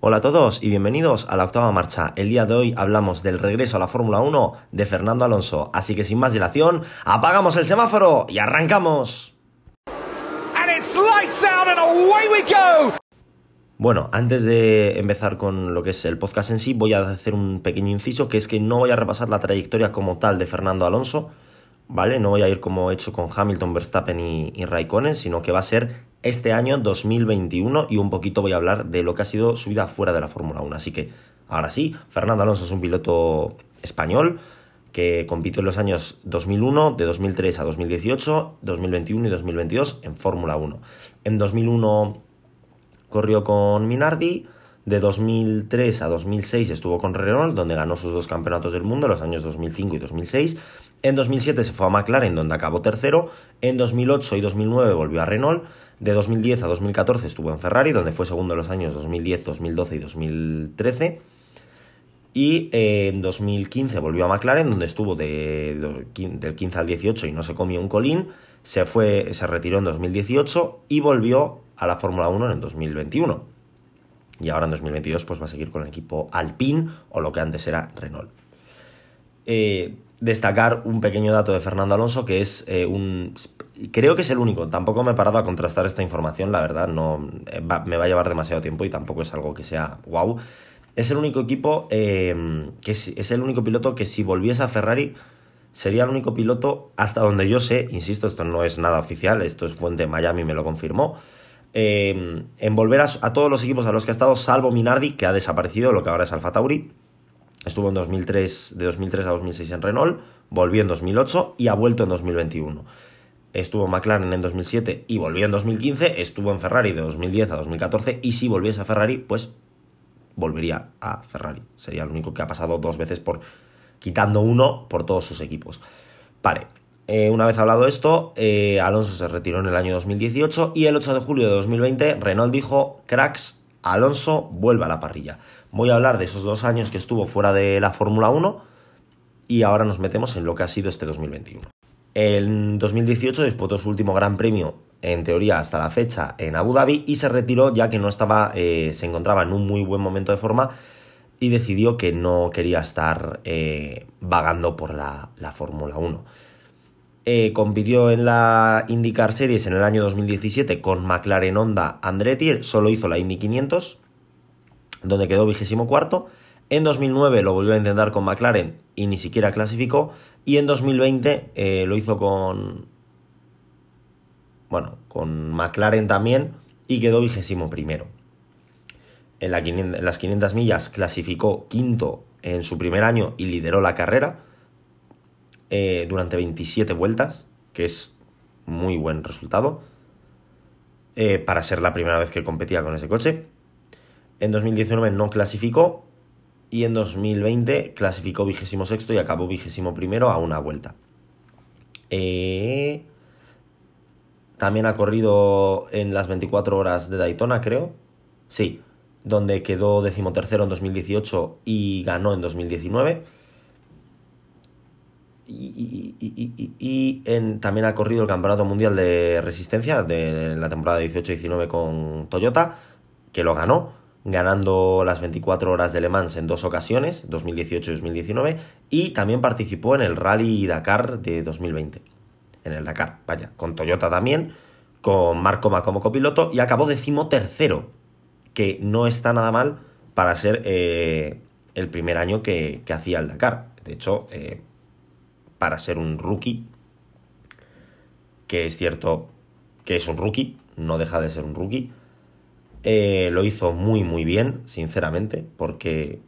Hola a todos y bienvenidos a la octava marcha. El día de hoy hablamos del regreso a la Fórmula 1 de Fernando Alonso. Así que sin más dilación, apagamos el semáforo y arrancamos. Bueno, antes de empezar con lo que es el podcast en sí, voy a hacer un pequeño inciso, que es que no voy a repasar la trayectoria como tal de Fernando Alonso, ¿vale? No voy a ir como he hecho con Hamilton, Verstappen y, y Raikkonen, sino que va a ser este año 2021 y un poquito voy a hablar de lo que ha sido su vida fuera de la Fórmula 1. Así que, ahora sí, Fernando Alonso es un piloto español que compitió en los años 2001, de 2003 a 2018, 2021 y 2022 en Fórmula 1. En 2001 corrió con Minardi, de 2003 a 2006 estuvo con Renault, donde ganó sus dos campeonatos del mundo, los años 2005 y 2006. En 2007 se fue a McLaren, donde acabó tercero. En 2008 y 2009 volvió a Renault. De 2010 a 2014 estuvo en Ferrari, donde fue segundo en los años 2010, 2012 y 2013. Y eh, en 2015 volvió a McLaren, donde estuvo del 15 al 18 y no se comió un colín. Se, retiró en 2018 y volvió a la Fórmula 1 en 2021. Y ahora en 2022 pues va a seguir con el equipo Alpine o lo que antes era Renault. Eh, destacar un pequeño dato de Fernando Alonso que es eh, un... Creo que es el único, tampoco me he parado a contrastar esta información, la verdad, no me va a llevar demasiado tiempo y tampoco es algo que sea wow. Es el único equipo, eh, que es, el único piloto que si volviese a Ferrari sería el único piloto, hasta donde yo sé, insisto, esto no es nada oficial, esto es fuente Miami, me lo confirmó, eh, en volver a, todos los equipos a los que ha estado, salvo Minardi, que ha desaparecido, lo que ahora es Alfa Tauri. Estuvo en 2003, de 2003 a 2006 en Renault, volvió en 2008 y ha vuelto en 2021. Estuvo en McLaren en 2007 y volvió en 2015, estuvo en Ferrari de 2010 a 2014 y si volviese a Ferrari, pues volvería a Ferrari. Sería el único que ha pasado dos veces por quitando uno por todos sus equipos. Vale, eh, una vez hablado esto, eh, Alonso se retiró en el año 2018 y el 8 de julio de 2020 Renault dijo, cracks, Alonso vuelve a la parrilla. Voy a hablar de esos dos años que estuvo fuera de la Fórmula 1 y ahora nos metemos en lo que ha sido este 2021. En 2018 disputó su último gran premio, en teoría hasta la fecha, en Abu Dhabi y se retiró ya que no estaba, eh, se encontraba en un muy buen momento de forma y decidió que no quería estar eh, vagando por la, la Fórmula 1. Eh, compitió en la IndyCar Series en el año 2017 con McLaren Honda Andretti, solo hizo la Indy 500, donde quedó vigésimo cuarto. En 2009 lo volvió a intentar con McLaren y ni siquiera clasificó. Y en 2020 eh, lo hizo con. Bueno, con McLaren también y quedó vigésimo primero. En, la, en las 500 millas clasificó quinto en su primer año y lideró la carrera eh, durante 27 vueltas, que es muy buen resultado eh, para ser la primera vez que competía con ese coche. En 2019 no clasificó y en 2020 clasificó vigésimo sexto y acabó vigésimo primero a una vuelta. Eh, también ha corrido en las 24 horas de Daytona, creo. Sí, donde quedó decimotercero en 2018 y ganó en 2019 y, en, también ha corrido el Campeonato Mundial de Resistencia de la temporada 18-19 con Toyota, que lo ganó, ganando las 24 horas de Le Mans en dos ocasiones, 2018 y 2019, y también participó en el Rally Dakar de 2020, en el Dakar, vaya, con Toyota también, con Marco Ma como copiloto, y acabó decimotercero, que no está nada mal para ser eh, el primer año que, que, hacía el Dakar. De hecho, eh, para ser un rookie, que es cierto que es un rookie, no deja de ser un rookie. Eh, lo hizo muy muy bien, sinceramente, porque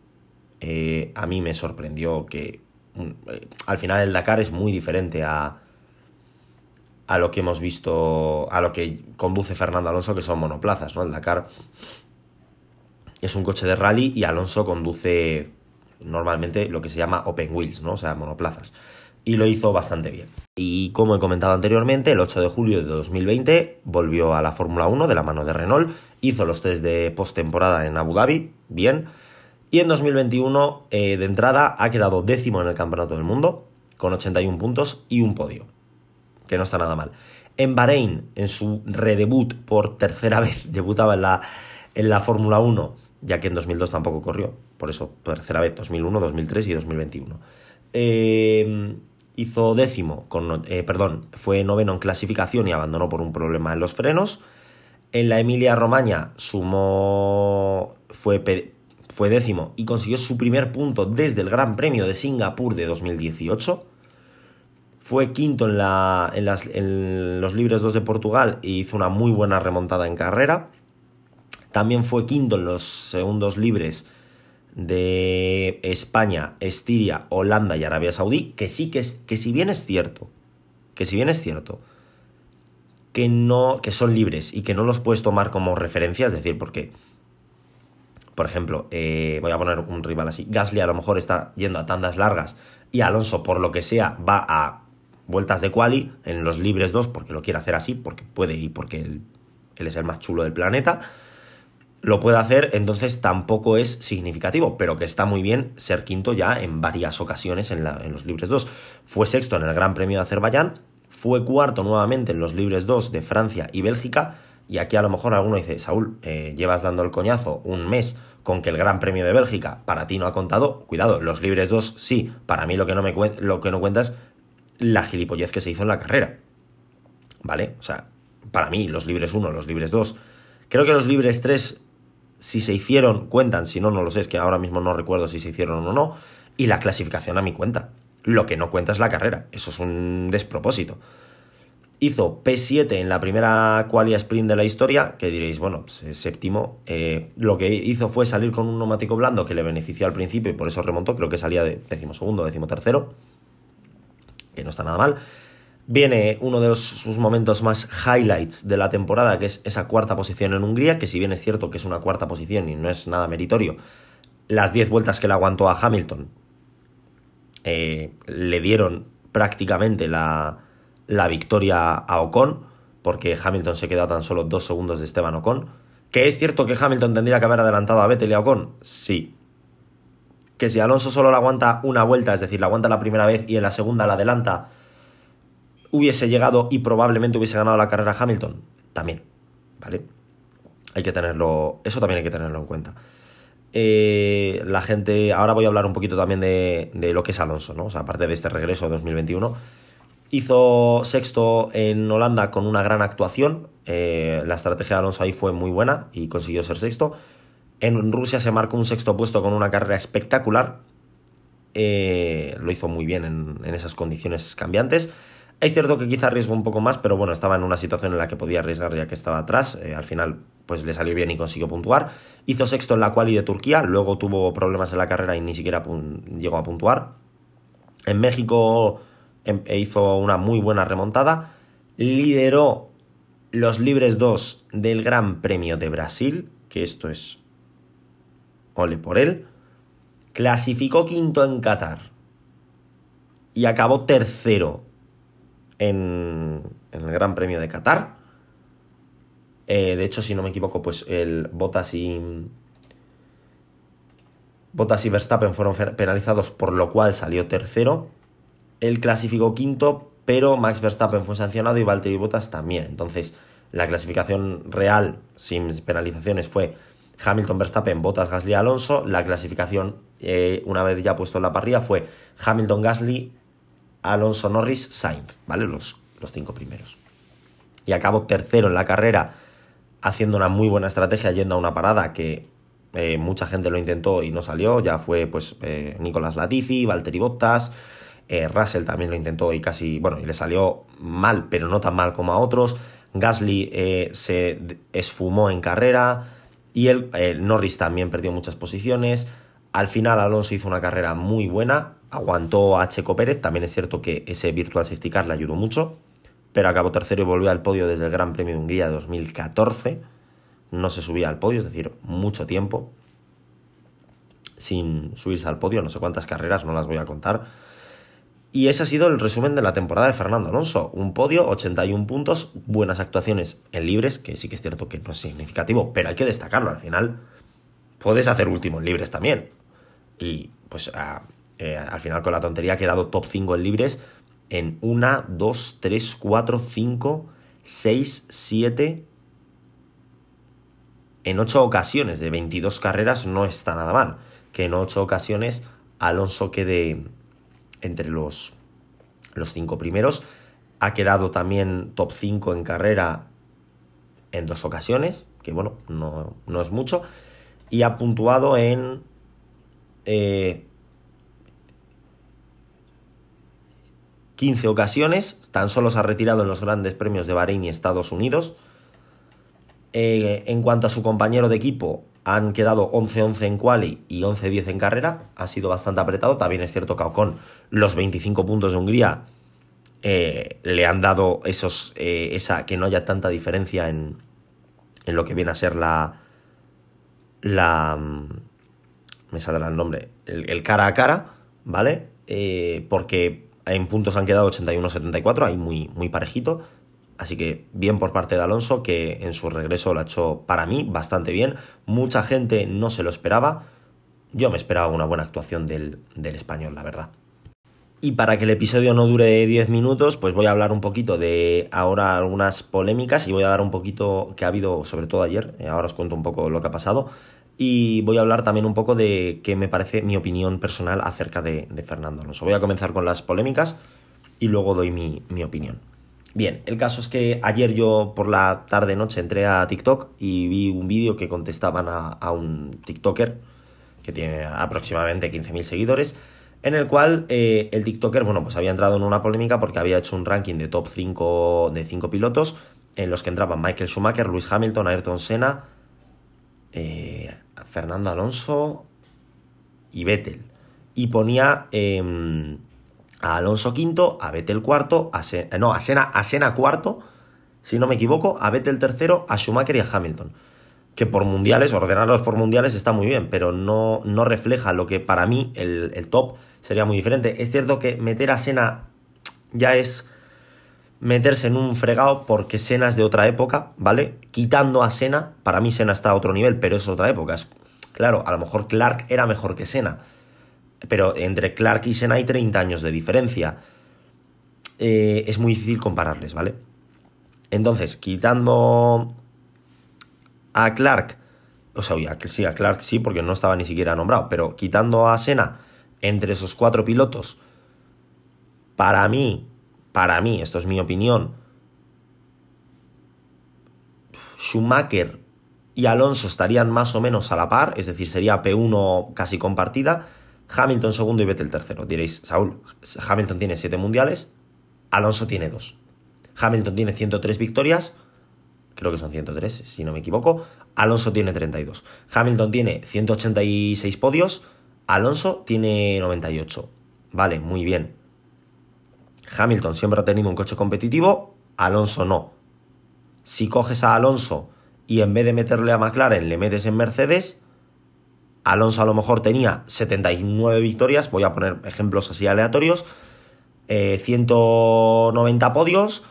eh, a mí me sorprendió que mm, eh, al final el Dakar es muy diferente a, a lo que hemos visto, a lo que conduce Fernando Alonso, que son monoplazas, ¿no? El Dakar es un coche de rally y Alonso conduce normalmente lo que se llama open wheels, ¿no? O sea, monoplazas y lo hizo bastante bien. Y como he comentado anteriormente, el 8 de julio de 2020 volvió a la Fórmula 1 de la mano de Renault, hizo los test de postemporada en Abu Dhabi, bien, y en 2021 eh, de entrada ha quedado décimo en el Campeonato del Mundo, con 81 puntos y un podio, que no está nada mal. En Bahrein, en su redebut por tercera vez, debutaba en la, en la Fórmula 1, ya que en 2002 tampoco corrió. Por eso, tercera vez, 2001, 2003 y 2021. Eh, hizo décimo, con, eh, perdón, fue noveno en clasificación y abandonó por un problema en los frenos. En la Emilia Romagna sumó, fue, fue décimo y consiguió su primer punto desde el Gran Premio de Singapur de 2018. Fue quinto en, la, en, las, en los Libres 2 de Portugal y hizo una muy buena remontada en carrera. También fue quinto en los segundos libres de España, Estiria, Holanda y Arabia Saudí, que sí que, es, que si bien es cierto, que si bien es cierto, que no, que son libres y que no los puedes tomar como referencia, es decir, porque, por ejemplo, eh, voy a poner un rival así, Gasly a lo mejor está yendo a tandas largas y Alonso, por lo que sea, va a vueltas de quali en los libres 2 porque lo quiere hacer así, porque puede y porque él es el más chulo del planeta lo puede hacer, entonces tampoco es significativo, pero que está muy bien ser quinto ya en varias ocasiones en, los libres 2. Fue sexto en el Gran Premio de Azerbaiyán, fue cuarto nuevamente en los libres 2 de Francia y Bélgica, y aquí a lo mejor alguno dice, Saúl, eh, llevas dando el coñazo un mes con que el Gran Premio de Bélgica para ti no ha contado, cuidado, los libres 2 sí, para mí lo que no, me lo que no cuenta es la gilipollez que se hizo en la carrera. ¿Vale? O sea, para mí los libres 1, los libres 2, creo que los libres 3 si se hicieron, cuentan, si no, no lo sé, es que ahora mismo no recuerdo si se hicieron o no, y la clasificación a mi cuenta. Lo que no cuenta es la carrera, eso es un despropósito. Hizo P7 en la primera qualia sprint de la historia, que diréis, bueno, pues, séptimo. Eh, lo que hizo fue salir con un neumático blando que le benefició al principio y por eso remontó, creo que salía de decimosegundo, decimotercero, que no está nada mal viene uno de sus momentos más highlights de la temporada, que es esa cuarta posición en Hungría, que si bien es cierto que es una cuarta posición y no es nada meritorio, las 10 vueltas que le aguantó a Hamilton eh, le dieron prácticamente la, la, victoria a Ocon, porque Hamilton se quedó tan solo dos segundos de Esteban Ocon. ¿Que es cierto que Hamilton tendría que haber adelantado a Vettel y a Ocon? Sí. Que si Alonso solo la aguanta una vuelta, es decir, la aguanta la primera vez y en la segunda la adelanta, hubiese llegado y probablemente hubiese ganado la carrera Hamilton? También, ¿vale? Hay que tenerlo, eso también hay que tenerlo en cuenta. Eh, la gente, ahora voy a hablar un poquito también de, lo que es Alonso, ¿no? O sea, aparte de este regreso de 2021. Hizo sexto en Holanda con una gran actuación. Eh, la estrategia de Alonso ahí fue muy buena y consiguió ser sexto. En Rusia se marcó un sexto puesto con una carrera espectacular. Eh, lo hizo muy bien en esas condiciones cambiantes. Es cierto que quizá arriesgó un poco más, pero bueno, estaba en una situación en la que podía arriesgar ya que estaba atrás. Eh, al final, pues le salió bien y consiguió puntuar. Hizo sexto en la quali de Turquía, luego tuvo problemas en la carrera y ni siquiera llegó a puntuar. En México em, e hizo una muy buena remontada. Lideró los libres 2 del Gran Premio de Brasil, que esto es ole por él. Clasificó quinto en Qatar y acabó tercero en, el Gran Premio de Qatar. Eh, de hecho, si no me equivoco, pues el Bottas y. Bottas y Verstappen fueron penalizados, por lo cual salió tercero. Él clasificó quinto, pero Max Verstappen fue sancionado y Valtteri Bottas también. Entonces, la clasificación real, sin penalizaciones, fue Hamilton, Verstappen, Bottas, Gasly, Alonso. La clasificación, eh, una vez ya puesto en la parrilla, fue Hamilton, Gasly, Alonso Norris, Sainz, ¿vale? Los, los cinco primeros. Y acabó tercero en la carrera, haciendo una muy buena estrategia, yendo a una parada que eh, mucha gente lo intentó y no salió. Ya fue, pues, eh, Nicolás Latifi, Valtteri Bottas, eh, Russell también lo intentó y casi, bueno, y le salió mal, pero no tan mal como a otros. Gasly se esfumó en carrera y el, Norris también perdió muchas posiciones. Al final Alonso hizo una carrera muy buena, aguantó a Checo Pérez, también es cierto que ese Virtual Safety Car le ayudó mucho, pero acabó tercero y volvió al podio desde el Gran Premio de Hungría de 2014, no se subía al podio, es decir, mucho tiempo sin subirse al podio, no sé cuántas carreras, no las voy a contar. Y ese ha sido el resumen de la temporada de Fernando Alonso. Un podio, 81 puntos, buenas actuaciones en libres, que sí que es cierto que no es significativo, pero hay que destacarlo. Al final, puedes hacer último en libres también. Y pues eh, al final con la tontería ha quedado top 5 en libres en 1, 2, 3, 4, 5, 6, 7, en 8 ocasiones de 22 carreras no está nada mal. Que en 8 ocasiones Alonso quede entre los, los 5 primeros. Ha quedado también top 5 en carrera en dos ocasiones, que bueno, no, no es mucho. Y ha puntuado en eh, 15 ocasiones, tan solo se ha retirado en los grandes premios de Bahrein y Estados Unidos. Eh, en cuanto a su compañero de equipo, han quedado 11-11 en quali y 11-10 en carrera. Ha sido bastante apretado. También es cierto que con los 25 puntos de Hungría eh, le han dado esos, eh, esa, que no haya tanta diferencia en, en lo que viene a ser la, la, mm, me saldrá el nombre, el, cara a cara, ¿vale? Porque en puntos han quedado 81-74, ahí muy, muy parejito. Así que bien por parte de Alonso, que en su regreso lo ha hecho para mí bastante bien. Mucha gente no se lo esperaba. Yo me esperaba una buena actuación del, del español, la verdad. Y para que el episodio no dure 10 minutos, pues voy a hablar un poquito de ahora algunas polémicas y voy a dar un poquito que ha habido, sobre todo ayer, eh, ahora os cuento un poco lo que ha pasado, y voy a hablar también un poco de qué me parece mi opinión personal acerca de, Fernando Alonso. Voy a comenzar con las polémicas y luego doy mi, opinión. Bien, el caso es que ayer yo por la tarde-noche entré a TikTok y vi un vídeo que contestaban a, a un TikToker que tiene aproximadamente 15.000 seguidores en el cual eh, el TikToker, bueno, pues había entrado en una polémica porque había hecho un ranking de top 5 de 5 pilotos en los que entraban Michael Schumacher, Lewis Hamilton, Ayrton Senna, eh, Fernando Alonso y Vettel. Y ponía em, a Alonso quinto, a Vettel cuarto, a no, a Senna, a Senna cuarto, si no me equivoco, a Vettel tercero, a Schumacher y a Hamilton. Que por mundiales, ordenarlos por mundiales está muy bien, pero no, no refleja lo que para mí el, el top sería muy diferente. Es cierto que meter a Sena ya es meterse en un fregado porque Sena es de otra época, ¿vale? Quitando a Sena, para mí Sena está a otro nivel, pero es otra época. claro, a lo mejor Clark era mejor que Sena, pero entre Clark y Sena hay 30 años de diferencia. Eh, es muy difícil compararles, ¿vale? Entonces, quitando a Clark, o sea, sí, a Clark sí, porque no estaba ni siquiera nombrado, pero quitando a Sena entre esos cuatro pilotos, para mí, para mí, esto es mi opinión, Schumacher y Alonso estarían más o menos a la par, es decir, sería P1 casi compartida, Hamilton segundo y Vettel tercero. Diréis, Saúl, Hamilton tiene 7 mundiales, Alonso tiene 2. Hamilton tiene 103 victorias, creo que son 103 si no me equivoco, Alonso tiene 32. Hamilton tiene 186 podios, Alonso tiene 98. Vale, muy bien. Hamilton siempre ha tenido un coche competitivo, Alonso no. Si coges a Alonso y en vez de meterle a McLaren le metes en Mercedes, Alonso a lo mejor tenía 79 victorias, voy a poner ejemplos así aleatorios, 190 eh, podios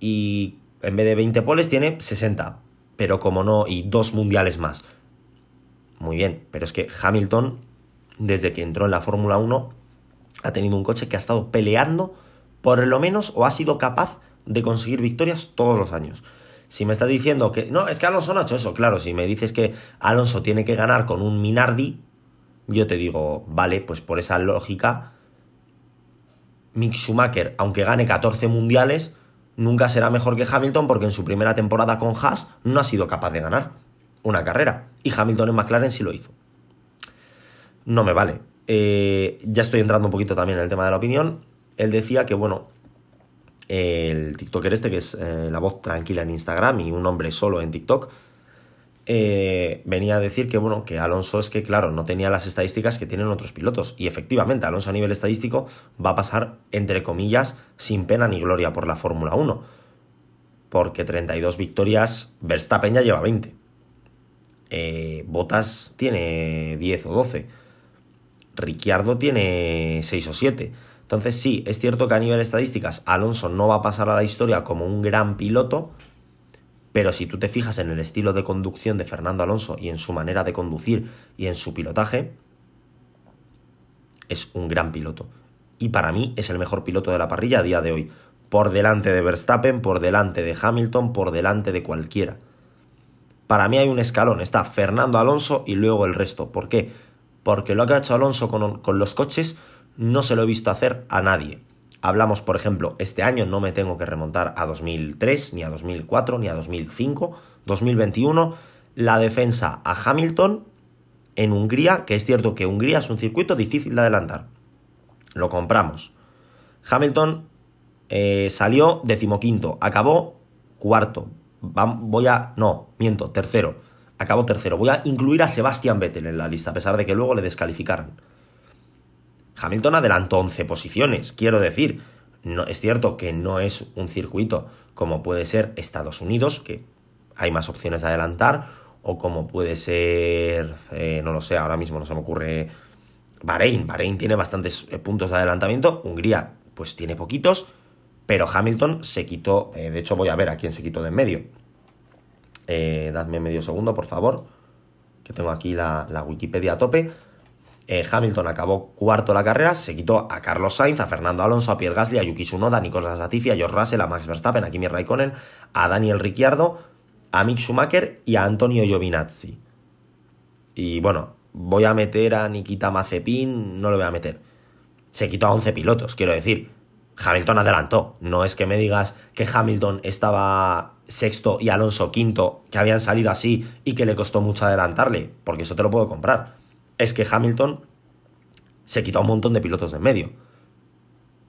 y en vez de 20 poles tiene 60, pero como no, y dos mundiales más. Muy bien, pero es que Hamilton desde que entró en la Fórmula 1, ha tenido un coche que ha estado peleando, por lo menos, o ha sido capaz de conseguir victorias todos los años. Si me estás diciendo que. No, es que Alonso no ha hecho eso. Claro, si me dices que Alonso tiene que ganar con un Minardi, yo te digo, vale, pues por esa lógica, Mick Schumacher, aunque gane 14 mundiales, nunca será mejor que Hamilton porque en su primera temporada con Haas no ha sido capaz de ganar una carrera. Y Hamilton en McLaren sí lo hizo no me vale. Eh, ya estoy entrando un poquito también en el tema de la opinión. Él decía que, bueno, el TikToker este, que es eh, la voz tranquila en Instagram y un hombre solo en TikTok, eh, venía a decir que, bueno, que Alonso es que, claro, no tenía las estadísticas que tienen otros pilotos. Y efectivamente, Alonso a nivel estadístico va a pasar, entre comillas, sin pena ni gloria por la Fórmula 1. Porque 32 victorias, Verstappen ya lleva 20. Botas tiene 10 o 12 Ricciardo tiene 6 o 7. Entonces sí, es cierto que a nivel estadísticas Alonso no va a pasar a la historia como un gran piloto, pero si tú te fijas en el estilo de conducción de Fernando Alonso y en su manera de conducir y en su pilotaje, es un gran piloto. Y para mí es el mejor piloto de la parrilla a día de hoy. Por delante de Verstappen, por delante de Hamilton, por delante de cualquiera. Para mí hay un escalón, está Fernando Alonso y luego el resto. ¿Por qué? Porque lo que ha hecho Alonso con, con los coches no se lo he visto hacer a nadie. Hablamos, por ejemplo, este año no me tengo que remontar a 2003, ni a 2004, ni a 2005, 2021, la defensa a Hamilton en Hungría, que es cierto que Hungría es un circuito difícil de adelantar. Lo compramos. Hamilton eh, salió decimoquinto, acabó cuarto. voy a. No, miento, tercero. Acabó tercero. Voy a incluir a Sebastian Vettel en la lista, a pesar de que luego le descalificaran. Hamilton adelantó 11 posiciones, quiero decir. No, es cierto que no es un circuito como puede ser Estados Unidos, que hay más opciones de adelantar, o como puede ser, eh, no lo sé, ahora mismo no se me ocurre, Bahrein. Bahrein tiene bastantes eh, puntos de adelantamiento, Hungría pues tiene poquitos, pero Hamilton se quitó, eh, de hecho voy a ver a quién se quitó de en medio. dadme medio segundo, por favor, que tengo aquí la Wikipedia a tope. Hamilton acabó cuarto la carrera, se quitó a Carlos Sainz, a Fernando Alonso, a Pierre Gasly, a Yuki Tsunoda, a Nicolás Latifi, a George Russell, a Max Verstappen, a Kimi Raikkonen, a Daniel Ricciardo, a Mick Schumacher y a Antonio Giovinazzi. Y bueno, voy a meter a Nikita Mazepin, no lo voy a meter. Se quitó a 11 pilotos, quiero decir. Hamilton adelantó. No es que me digas que Hamilton estaba sexto y Alonso quinto, que habían salido así y que le costó mucho adelantarle, porque eso te lo puedo comprar. Es que Hamilton se quitó a un montón de pilotos de en medio.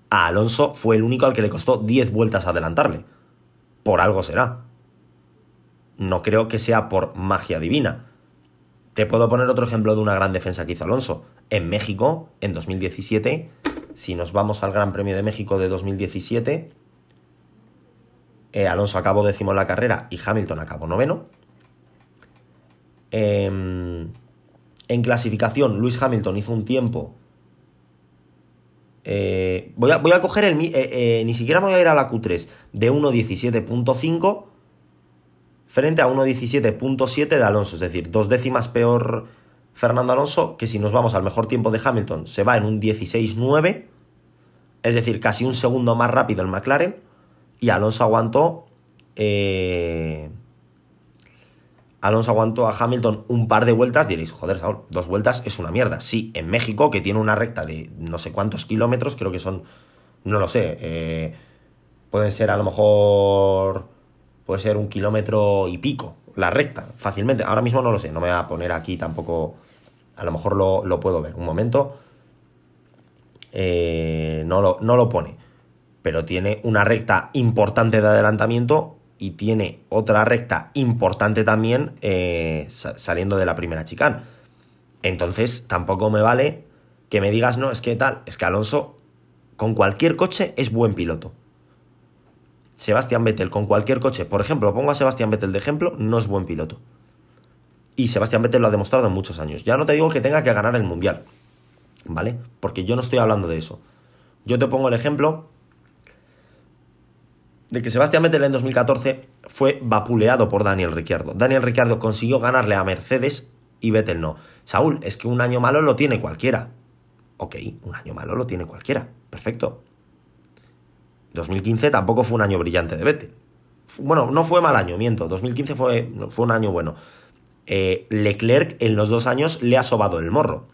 A Alonso fue el único al que le costó 10 vueltas adelantarle. Por algo será no creo que sea por magia divina. Te puedo poner otro ejemplo de una gran defensa que hizo Alonso. En México, en 2017, si nos vamos al Gran Premio de México de 2017, eh, Alonso acabó décimo en la carrera y Hamilton acabó noveno. Em, en clasificación, Luis Hamilton hizo un tiempo. Eh, voy, a, coger el. Eh, ni siquiera voy a ir a la Q3 de 1.17.5 frente a 1.17.7 de Alonso, es decir, dos décimas peor Fernando Alonso, que si nos vamos al mejor tiempo de Hamilton se va en un 16.9, es decir, casi un segundo más rápido el McLaren, y Alonso aguantó... Eh, Alonso aguantó a Hamilton un par de vueltas, diréis, joder, Saúl, dos vueltas es una mierda. Sí, en México, que tiene una recta de no sé cuántos kilómetros, creo que son, no lo sé, eh, pueden ser a lo mejor puede ser un kilómetro y pico, la recta, fácilmente. Ahora mismo no lo sé, no me voy a poner aquí tampoco, a lo mejor lo, puedo ver. Un momento, eh, no, lo, no lo pone, pero tiene una recta importante de adelantamiento y tiene otra recta importante también eh, saliendo de la primera chicane. Entonces tampoco me vale que me digas, no, es que tal, es que Alonso con cualquier coche es buen piloto. Sebastián Vettel con cualquier coche, por ejemplo, pongo a Sebastián Vettel de ejemplo, no es buen piloto. Y Sebastián Vettel lo ha demostrado en muchos años. Ya no te digo que tenga que ganar el Mundial, ¿vale? Porque yo no estoy hablando de eso. Yo te pongo el ejemplo de que Sebastián Vettel en 2014 fue vapuleado por Daniel Ricciardo. Daniel Ricciardo consiguió ganarle a Mercedes y Vettel no. Saúl, es que un año malo lo tiene cualquiera. Ok, un año malo lo tiene cualquiera. Perfecto. 2015 tampoco fue un año brillante de Vettel. Bueno, no fue mal año, miento. 2015 fue, fue un año bueno. Eh, Leclerc en los dos años le ha sobado el morro.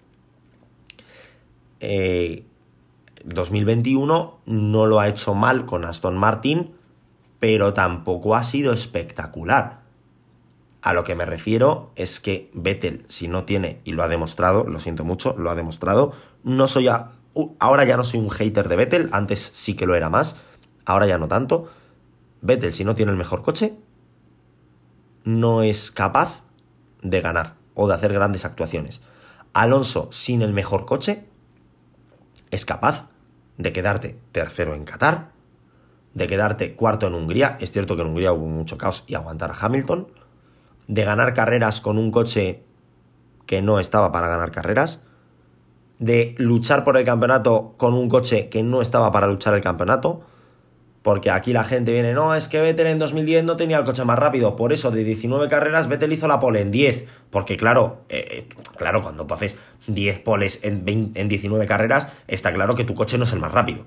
2021 eh, no lo ha hecho mal con Aston Martin, pero tampoco ha sido espectacular. A lo que me refiero es que Vettel, si no tiene, y lo ha demostrado, lo siento mucho, lo ha demostrado, no soy ahora ya no soy un hater de Vettel, antes sí que lo era más, ahora ya no tanto. Vettel, si no tiene el mejor coche, no es capaz de ganar o de hacer grandes actuaciones. Alonso, sin el mejor coche, es capaz de quedarte tercero en Qatar, de quedarte cuarto en Hungría, es cierto que en Hungría hubo mucho caos y aguantar a Hamilton, de ganar carreras con un coche que no estaba para ganar carreras, de luchar por el campeonato con un coche que no estaba para luchar el campeonato, porque aquí la gente viene, no, es que Vettel en 2010 no tenía el coche más rápido, por eso de 19 carreras Vettel hizo la pole en 10, porque claro, eh, eh, claro, cuando tú haces 10 poles en, en 19 carreras, está claro que tu coche no es el más rápido.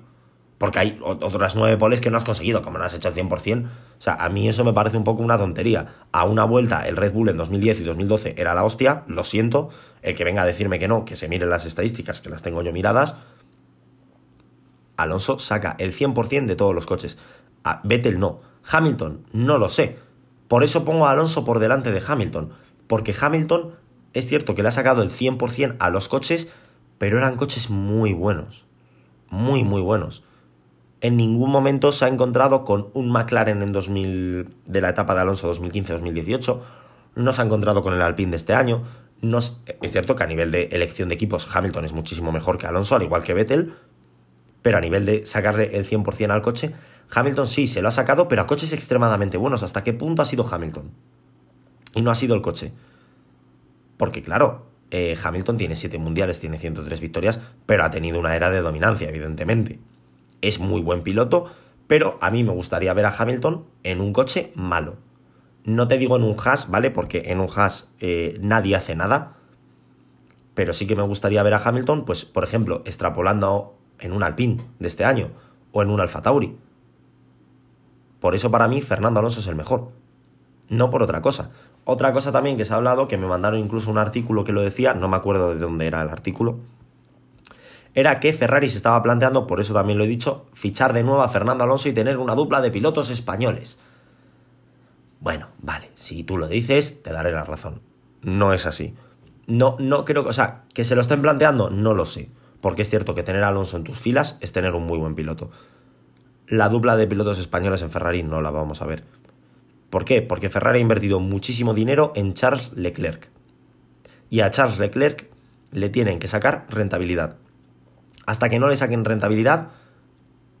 Porque hay otras nueve poles que no has conseguido, como no has hecho el 100%. O sea, a mí eso me parece un poco una tontería. A una vuelta, el Red Bull en 2010 y 2012 era la hostia, lo siento. El que venga a decirme que no, que se miren las estadísticas, que las tengo yo miradas. Alonso saca el 100% de todos los coches. Vettel no. Hamilton, no lo sé. Por eso pongo a Alonso por delante de Hamilton. Porque Hamilton es cierto que le ha sacado el 100% a los coches, pero eran coches muy buenos. Muy, muy buenos en ningún momento se ha encontrado con un McLaren en 2000, de la etapa de Alonso 2015-2018, no se ha encontrado con el Alpine de este año. No es, cierto que a nivel de elección de equipos Hamilton es muchísimo mejor que Alonso, al igual que Vettel, pero a nivel de sacarle el 100% al coche, Hamilton sí se lo ha sacado, pero a coches extremadamente buenos. ¿Hasta qué punto ha sido Hamilton? Y no ha sido el coche. Porque claro, eh, Hamilton tiene 7 mundiales, tiene 103 victorias, pero ha tenido una era de dominancia, evidentemente es muy buen piloto, pero a mí me gustaría ver a Hamilton en un coche malo. No te digo en un Haas, ¿vale? Porque en un Haas eh, nadie hace nada. Pero sí que me gustaría ver a Hamilton, pues, por ejemplo, extrapolando en un Alpine de este año o en un Alfa Tauri. Por eso para mí Fernando Alonso es el mejor. No por otra cosa. Otra cosa también que se ha hablado, que me mandaron incluso un artículo que lo decía, no me acuerdo de dónde era el artículo, era que Ferrari se estaba planteando, por eso también lo he dicho, fichar de nuevo a Fernando Alonso y tener una dupla de pilotos españoles. Bueno, vale, si tú lo dices, te daré la razón. No es así. No, no creo que, o sea, que se lo estén planteando, no lo sé. Porque es cierto que tener a Alonso en tus filas es tener un muy buen piloto. La dupla de pilotos españoles en Ferrari no la vamos a ver. ¿Por qué? Porque Ferrari ha invertido muchísimo dinero en Charles Leclerc. Y a Charles Leclerc le tienen que sacar rentabilidad hasta que no le saquen rentabilidad,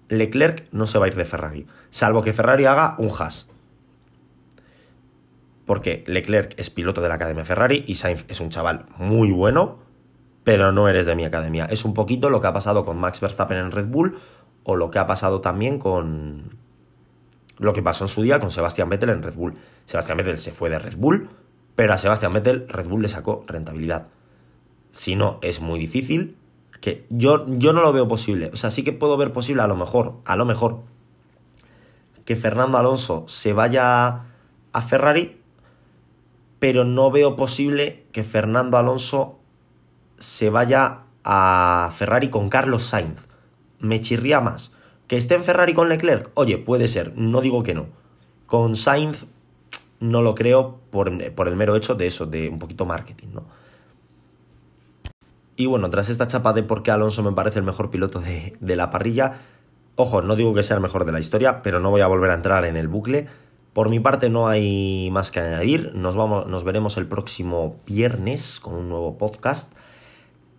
Leclerc no se va a ir de Ferrari, salvo que Ferrari haga un Haas. Porque Leclerc es piloto de la Academia Ferrari y Sainz es un chaval muy bueno, pero no eres de mi academia. Es un poquito lo que ha pasado con Max Verstappen en Red Bull o lo que ha pasado también con lo que pasó en su día con Sebastián Vettel en Red Bull. Sebastián Vettel se fue de Red Bull, pero a Sebastián Vettel Red Bull le sacó rentabilidad. Si no, es muy difícil que yo, yo no lo veo posible. O sea, sí que puedo ver posible a lo mejor, a lo mejor, que Fernando Alonso se vaya a Ferrari, pero no veo posible que Fernando Alonso se vaya a Ferrari con Carlos Sainz. Me chirría más. Que esté en Ferrari con Leclerc, oye, puede ser, no digo que no. Con Sainz no lo creo por, por el mero hecho de eso, de un poquito marketing, ¿no? Y bueno, tras esta chapa de por qué Alonso me parece el mejor piloto de, la parrilla, ojo, no digo que sea el mejor de la historia, pero no voy a volver a entrar en el bucle. Por mi parte no hay más que añadir. Nos, vamos, nos veremos el próximo viernes con un nuevo podcast.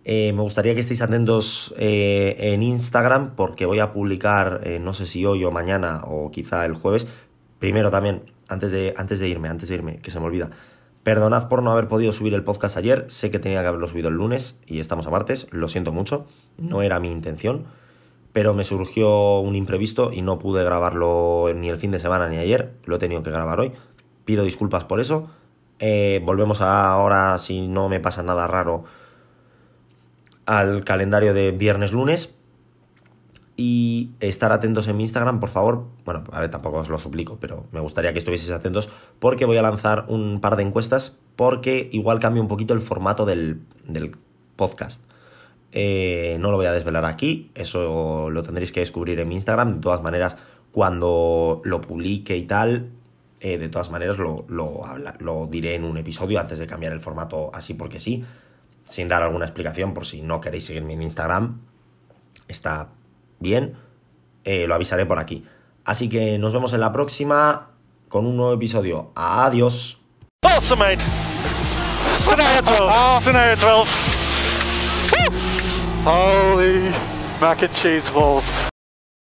Eh, me gustaría que estéis atentos eh, en Instagram porque voy a publicar, eh, no sé si hoy o mañana o quizá el jueves. Primero también, antes de, antes de irme, antes de irme, que se me olvida. Perdonad por no haber podido subir el podcast ayer, sé que tenía que haberlo subido el lunes y estamos a martes, lo siento mucho, no era mi intención, pero me surgió un imprevisto y no pude grabarlo ni el fin de semana ni ayer, lo he tenido que grabar hoy, pido disculpas por eso, eh, volvemos ahora, si no me pasa nada raro, al calendario de viernes-lunes, y estar atentos en mi Instagram, por favor. Bueno, a ver, tampoco os lo suplico, pero me gustaría que estuvieseis atentos porque voy a lanzar un par de encuestas porque igual cambia un poquito el formato del, podcast. Eh, no lo voy a desvelar aquí, eso lo tendréis que descubrir en mi Instagram. De todas maneras, cuando lo publique y tal, eh, de todas maneras lo, lo, lo diré en un episodio antes de cambiar el formato así porque sí, sin dar alguna explicación por si no queréis seguirme en Instagram. Está bien, eh, lo avisaré por aquí. Así que nos vemos en la próxima con un nuevo episodio. Adiós. Awesome, mate. Scenario 12. Scenario 12. Holy mac and cheese balls.